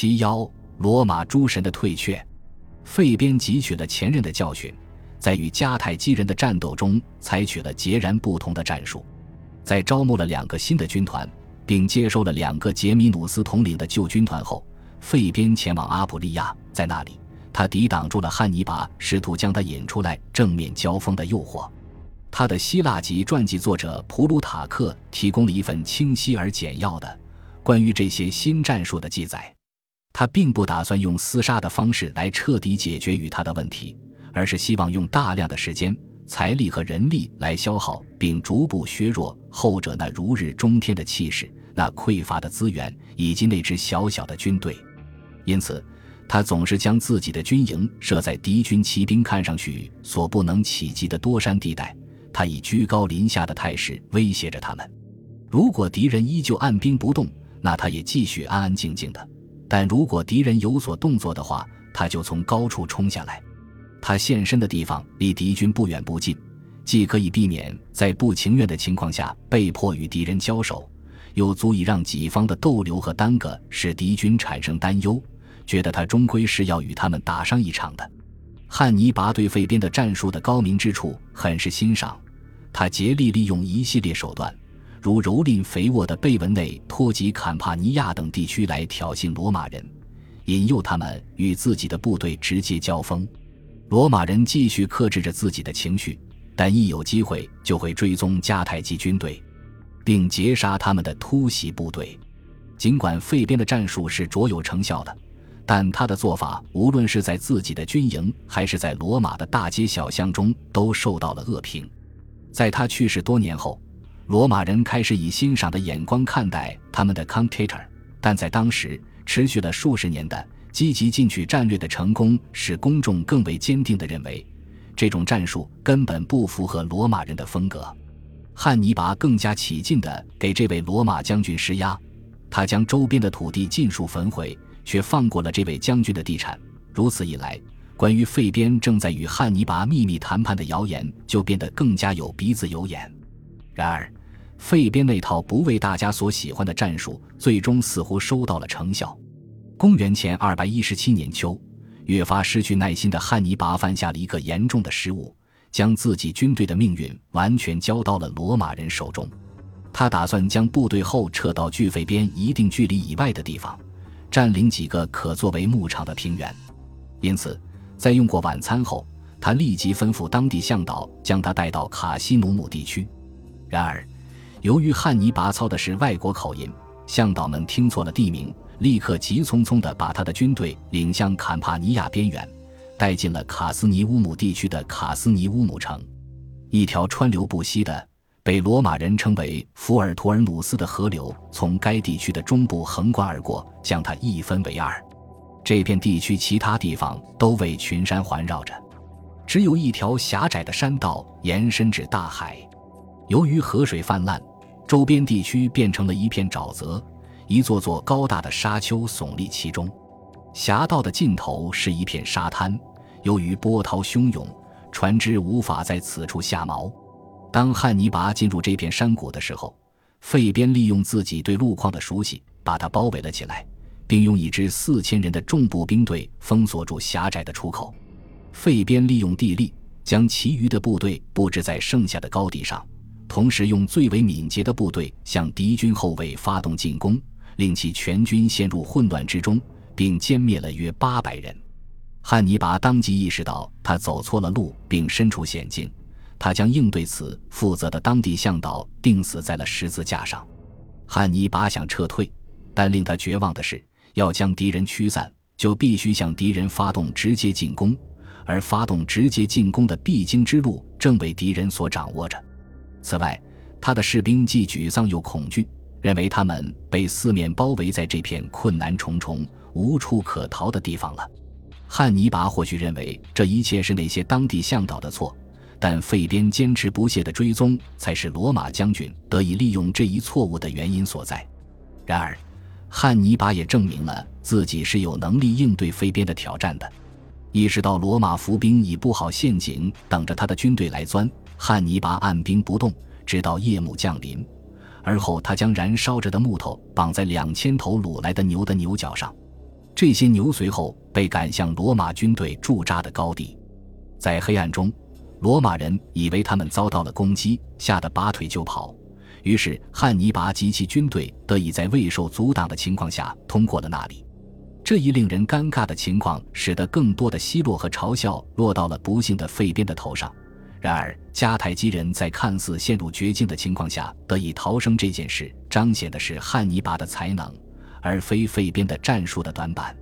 七幺，罗马诸神的退却。费边汲取了前任的教训，在与迦太基人的战斗中采取了截然不同的战术。在招募了两个新的军团，并接收了两个杰米努斯统领的旧军团后，费边前往阿普利亚，在那里，他抵挡住了汉尼拔试图将他引出来正面交锋的诱惑。他的希腊籍传记作者普鲁塔克提供了一份清晰而简要的关于这些新战术的记载。他并不打算用厮杀的方式来彻底解决与他的问题，而是希望用大量的时间、财力和人力来消耗并逐步削弱后者那如日中天的气势、那匮乏的资源以及那支小小的军队。因此，他总是将自己的军营设在敌军骑兵看上去所不能企及的多山地带。他以居高临下的态势威胁着他们。如果敌人依旧按兵不动，那他也继续安安静静的。但如果敌人有所动作的话，他就从高处冲下来。他现身的地方离敌军不远不近，既可以避免在不情愿的情况下被迫与敌人交手，又足以让己方的逗留和耽搁使敌军产生担忧，觉得他终归是要与他们打上一场的。汉尼拔对费边的战术的高明之处很是欣赏，他竭力利用一系列手段。如蹂躏肥沃的贝文内托及坎帕尼亚等地区来挑衅罗马人，引诱他们与自己的部队直接交锋。罗马人继续克制着自己的情绪，但一有机会就会追踪迦太基军队，并截杀他们的突袭部队。尽管费边的战术是卓有成效的，但他的做法无论是在自己的军营还是在罗马的大街小巷中都受到了恶评。在他去世多年后。罗马人开始以欣赏的眼光看待他们的 Contiter，但在当时持续了数十年的积极进取战略的成功，使公众更为坚定地认为，这种战术根本不符合罗马人的风格。汉尼拔更加起劲地给这位罗马将军施压，他将周边的土地尽数焚毁，却放过了这位将军的地产。如此一来，关于费边正在与汉尼拔秘密谈判的谣言就变得更加有鼻子有眼。然而，费边那套不为大家所喜欢的战术，最终似乎收到了成效。公元前二百一十七年秋，越发失去耐心的汉尼拔犯下了一个严重的失误，将自己军队的命运完全交到了罗马人手中。他打算将部队后撤到距费边一定距离以外的地方，占领几个可作为牧场的平原。因此，在用过晚餐后，他立即吩咐当地向导将他带到卡西努姆地区。然而，由于汉尼拔操的是外国口音，向导们听错了地名，立刻急匆匆地把他的军队领向坎帕尼亚边缘，带进了卡斯尼乌姆地区的卡斯尼乌姆城。一条川流不息的、被罗马人称为福尔图尔努斯的河流从该地区的中部横贯而过，将它一分为二。这片地区其他地方都为群山环绕着，只有一条狭窄的山道延伸至大海。由于河水泛滥，周边地区变成了一片沼泽，一座座高大的沙丘耸立其中。峡道的尽头是一片沙滩，由于波涛汹涌，船只无法在此处下锚。当汉尼拔进入这片山谷的时候，费边利用自己对路况的熟悉，把它包围了起来，并用一支四千人的重步兵队封锁住狭窄的出口。费边利用地利，将其余的部队布置在剩下的高地上。同时，用最为敏捷的部队向敌军后卫发动进攻，令其全军陷入混乱之中，并歼灭了约八百人。汉尼拔当即意识到他走错了路，并身处险境。他将应对此负责的当地向导钉死在了十字架上。汉尼拔想撤退，但令他绝望的是，要将敌人驱散，就必须向敌人发动直接进攻，而发动直接进攻的必经之路正为敌人所掌握着。此外，他的士兵既沮丧又恐惧，认为他们被四面包围在这片困难重重、无处可逃的地方了。汉尼拔或许认为这一切是那些当地向导的错，但费边坚持不懈的追踪才是罗马将军得以利用这一错误的原因所在。然而，汉尼拔也证明了自己是有能力应对费边的挑战的。意识到罗马伏兵已布好陷阱，等着他的军队来钻。汉尼拔按兵不动，直到夜幕降临，而后他将燃烧着的木头绑在两千头掳来的牛的牛角上。这些牛随后被赶向罗马军队驻扎的高地，在黑暗中，罗马人以为他们遭到了攻击，吓得拔腿就跑。于是汉尼拔及其军队得以在未受阻挡的情况下通过了那里。这一令人尴尬的情况，使得更多的奚落和嘲笑落到了不幸的费边的头上。然而，迦太基人在看似陷入绝境的情况下得以逃生这件事，彰显的是汉尼拔的才能。而非费边的战术的短板，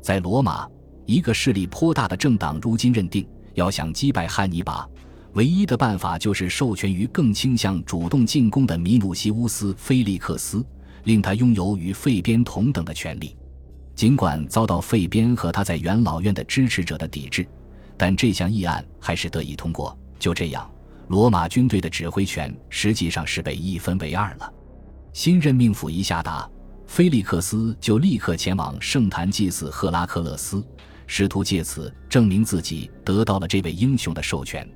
在罗马，一个势力颇大的政党如今认定，要想击败汉尼拔，唯一的办法就是授权于更倾向主动进攻的米努西乌斯·菲利克斯，令他拥有与费边同等的权利。尽管遭到费边和他在元老院的支持者的抵制，但这项议案还是得以通过。就这样，罗马军队的指挥权实际上是被一分为二了。新任命府一下达。菲利克斯就立刻前往圣坛祭祀赫拉克勒斯，试图借此证明自己得到了这位英雄的授权。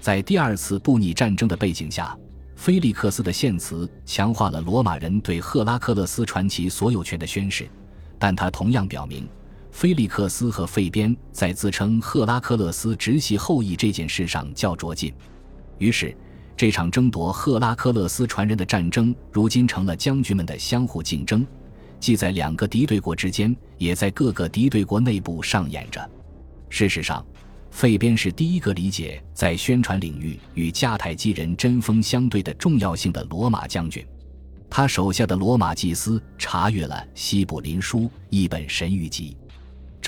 在第二次布匿战争的背景下，菲利克斯的献词强化了罗马人对赫拉克勒斯传奇所有权的宣誓，但他同样表明，菲利克斯和费边在自称赫拉克勒斯直系后裔这件事上较着劲。于是。这场争夺赫拉克勒斯传人的战争，如今成了将军们的相互竞争，既在两个敌对国之间，也在各个敌对国内部上演着。事实上，费边是第一个理解在宣传领域与迦太基人针锋相对的重要性的罗马将军。他手下的罗马祭司查阅了《西卜林书》一本神谕集，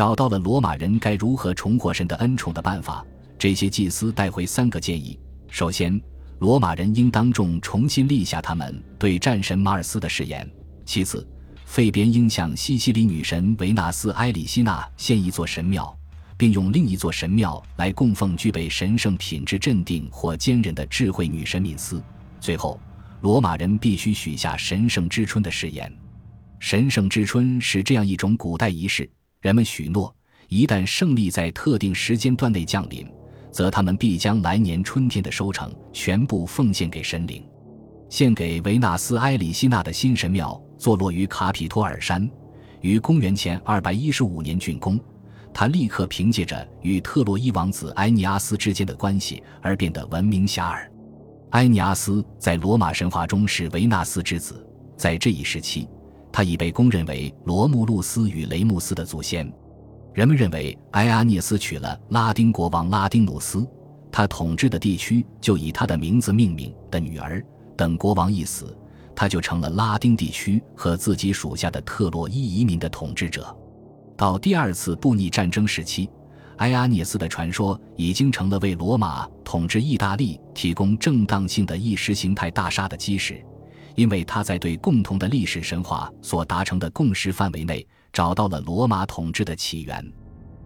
找到了罗马人该如何重获神的恩宠的办法。这些祭司带回三个建议：首先，罗马人应当众重新立下他们对战神马尔斯的誓言。其次，费边应向西西里女神维纳斯埃里希娜献一座神庙，并用另一座神庙来供奉具备神圣品质、镇定或坚韧的智慧女神敏斯。最后，罗马人必须许下神圣之春的誓言。神圣之春是这样一种古代仪式，人们许诺，一旦胜利在特定时间段内降临。则他们必将来年春天的收成全部奉献给神灵。献给维纳斯埃里希娜的新神庙坐落于卡皮托尔山，于公元前215年竣工。他立刻凭借着与特洛伊王子埃尼阿斯之间的关系而变得闻名遐迩。埃尼阿斯在罗马神话中是维纳斯之子，在这一时期，他已被公认为罗慕路斯与雷穆斯的祖先。人们认为埃阿涅斯娶了拉丁国王拉丁努斯，他统治的地区就以他的名字命名的女儿。等国王一死，他就成了拉丁地区和自己属下的特洛伊移民的统治者。到第二次布匿战争时期，埃阿涅斯的传说已经成了为罗马统治意大利提供正当性的意识形态大杀的基石，因为他在对共同的历史神话所达成的共识范围内。找到了罗马统治的起源。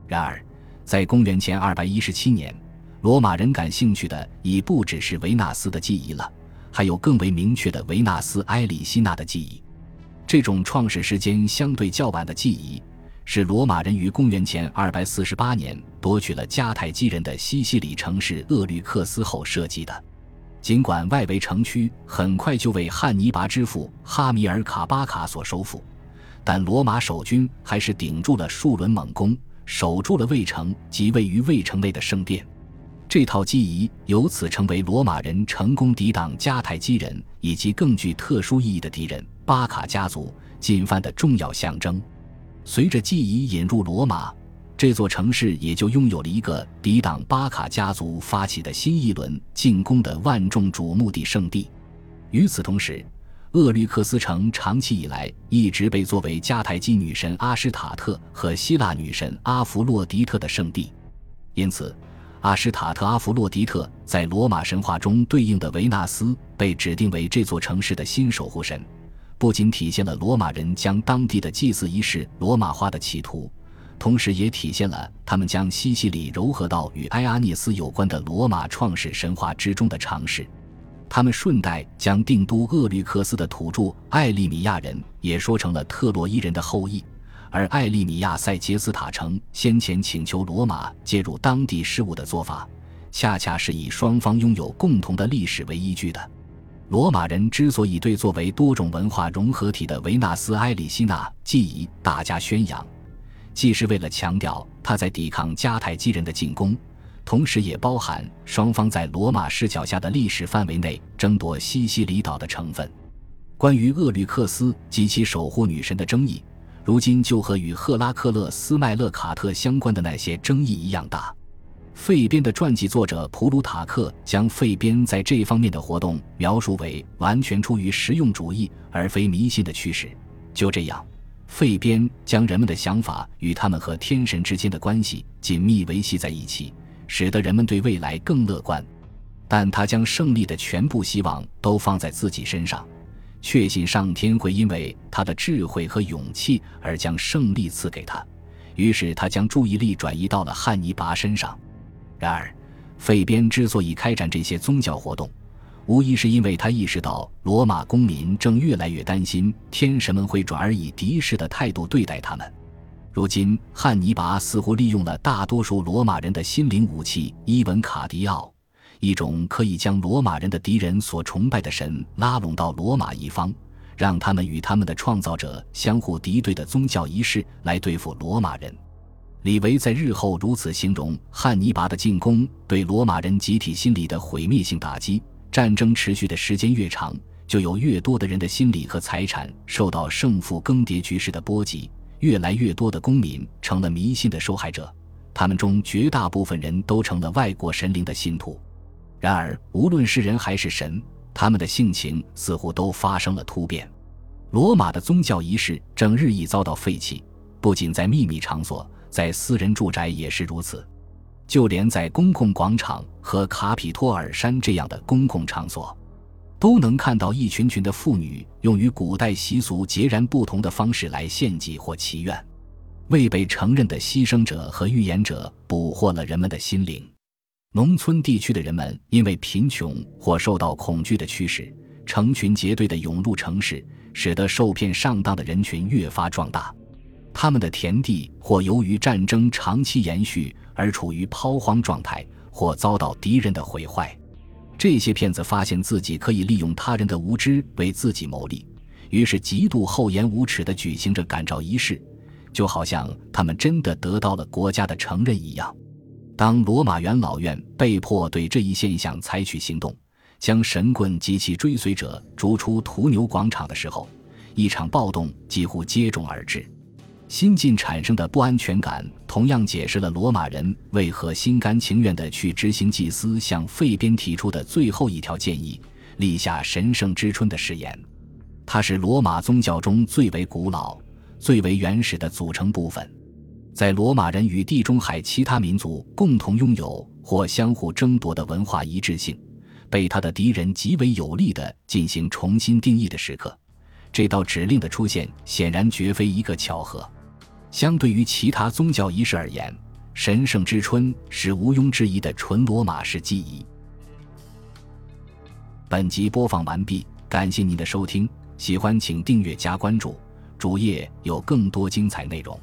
然而，在公元前217年，罗马人感兴趣的已不只是维纳斯的记忆了，还有更为明确的维纳斯埃里希纳的记忆。这种创始时间相对较晚的记忆，是罗马人于公元前248年夺取了迦太基人的西西里城市厄律克斯后设计的。尽管外围城区很快就为汉尼拔之父哈米尔卡巴卡所收复。但罗马守军还是顶住了数轮猛攻，守住了卫城及位于卫城内的圣殿。这套记忆由此成为罗马人成功抵挡迦太基人以及更具特殊意义的敌人巴卡家族进犯的重要象征。随着记忆引入罗马，这座城市也就拥有了一个抵挡巴卡家族发起的新一轮进攻的万众瞩目的圣地。与此同时，厄律克斯城长期以来一直被作为迦太基女神阿什塔特和希腊女神阿弗洛狄特的圣地，因此，阿什塔特、阿弗洛狄特在罗马神话中对应的维纳斯被指定为这座城市的新守护神，不仅体现了罗马人将当地的祭祀仪式罗马化的企图，同时也体现了他们将西西里糅合到与埃阿涅斯有关的罗马创始神话之中的尝试。他们顺带将定都厄律克斯的土著艾利米亚人也说成了特洛伊人的后裔，而艾利米亚塞杰斯塔城先前请求罗马介入当地事务的做法，恰恰是以双方拥有共同的历史为依据的。罗马人之所以对作为多种文化融合体的维纳斯埃里希纳记忆大加宣扬，既是为了强调他在抵抗迦太基人的进攻，同时也包含双方在罗马视角下的历史范围内争夺西西里岛的成分。关于厄律克斯及其守护女神的争议，如今就和与赫拉克勒斯麦勒卡特相关的那些争议一样大。费边的传记作者普鲁塔克将费边在这方面的活动描述为完全出于实用主义而非迷信的驱使。就这样，费边将人们的想法与他们和天神之间的关系紧密维系在一起，使得人们对未来更乐观。但他将胜利的全部希望都放在自己身上。确信上天会因为他的智慧和勇气而将胜利赐给他，于是他将注意力转移到了汉尼拔身上。然而，费边之所以开展这些宗教活动，无疑是因为他意识到罗马公民正越来越担心天神们会转而以敌视的态度对待他们。如今，汉尼拔似乎利用了大多数罗马人的心灵武器——伊文卡迪奥。一种可以将罗马人的敌人所崇拜的神拉拢到罗马一方，让他们与他们的创造者相互敌对的宗教仪式来对付罗马人。李维在日后如此形容汉尼拔的进攻对罗马人集体心理的毁灭性打击：战争持续的时间越长，就有越多的人的心理和财产受到胜负更迭局势的波及，越来越多的公民成了迷信的受害者，他们中绝大部分人都成了外国神灵的信徒。然而，无论是人还是神，他们的性情似乎都发生了突变。罗马的宗教仪式正日益遭到废弃，不仅在秘密场所，在私人住宅也是如此。就连在公共广场和卡皮托尔山这样的公共场所，都能看到一群群的妇女用与古代习俗截然不同的方式来献祭或祈愿。未被承认的牺牲者和预言者捕获了人们的心灵。农村地区的人们因为贫穷或受到恐惧的驱使，成群结队地涌入城市，使得受骗上当的人群越发壮大。他们的田地或由于战争长期延续而处于抛荒状态，或遭到敌人的毁坏。这些骗子发现自己可以利用他人的无知为自己谋利，于是极度厚颜无耻地举行着感召仪式，就好像他们真的得到了国家的承认一样。当罗马元老院被迫对这一现象采取行动，将神棍及其追随者逐出屠牛广场的时候，一场暴动几乎接踵而至。新近产生的不安全感，同样解释了罗马人为何心甘情愿地去执行祭司向费边提出的最后一条建议——立下神圣之春的誓言。它是罗马宗教中最为古老、最为原始的组成部分。在罗马人与地中海其他民族共同拥有或相互争夺的文化一致性，被他的敌人极为有力地进行重新定义的时刻，这道指令的出现显然绝非一个巧合。相对于其他宗教仪式而言，神圣之春是毋庸置疑的纯罗马式记忆。本集播放完毕，感谢您的收听，喜欢请订阅加关注，主页有更多精彩内容。